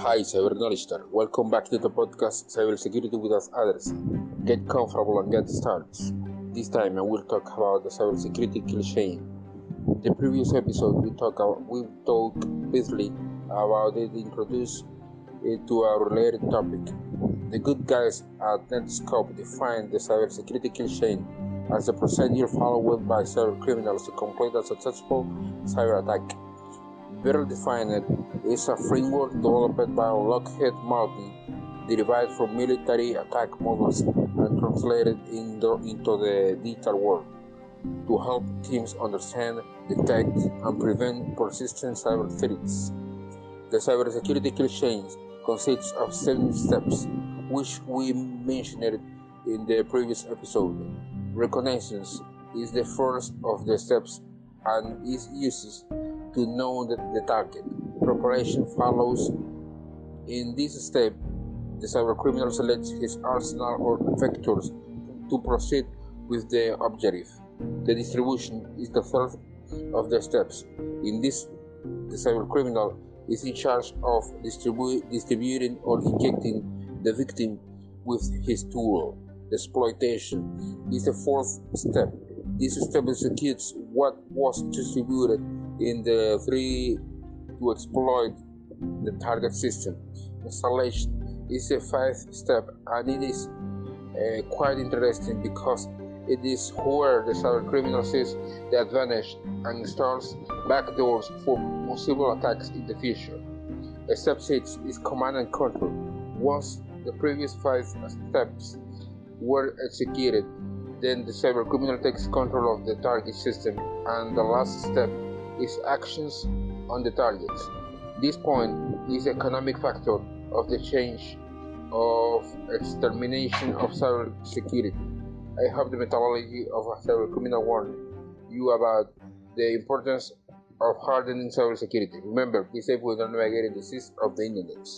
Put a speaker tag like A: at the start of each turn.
A: Hi, Cyber Knowledge Welcome back to the podcast Cybersecurity with us others. Get comfortable and get started. This time I will talk about the cybersecurity kill chain. In the previous episode we talked we talked briefly about it introduced it to a related topic. The good guys at Netskope define the cybersecurity kill chain as the procedure followed by cyber criminals to complete a successful cyber attack. Better defined is a framework developed by Lockheed Martin, derived from military attack models and translated into, the digital world to help teams understand, detect, and prevent persistent cyber threats. The cybersecurity kill chain consists of seven steps, which we mentioned in the previous episode. Reconnaissance is the first of the steps and is used to know the, the target. Preparation follows. In this step, the cybercriminal selects his arsenal or vectors to proceed with the objective. The distribution is the third of the steps. In this, the cybercriminal is in charge of distribu- distributing or injecting the victim with his tool. Exploitation is the fourth step. This step executes what was distributed in the three to exploit the target system. Installation is a fifth step and it is uh, quite interesting because it is where the cyber criminal sees the advantage and installs backdoors for possible attacks in the future. Step 6 is command and control. Once the previous five steps were executed, then the cyber criminal takes control of the target system and the last step its actions on the targets. This point is economic factor of the change of extermination of cyber security. I have the methodology of a cyber criminal warned you about the importance of hardening cyber security. Remember, be safe with navigating the system of the internet.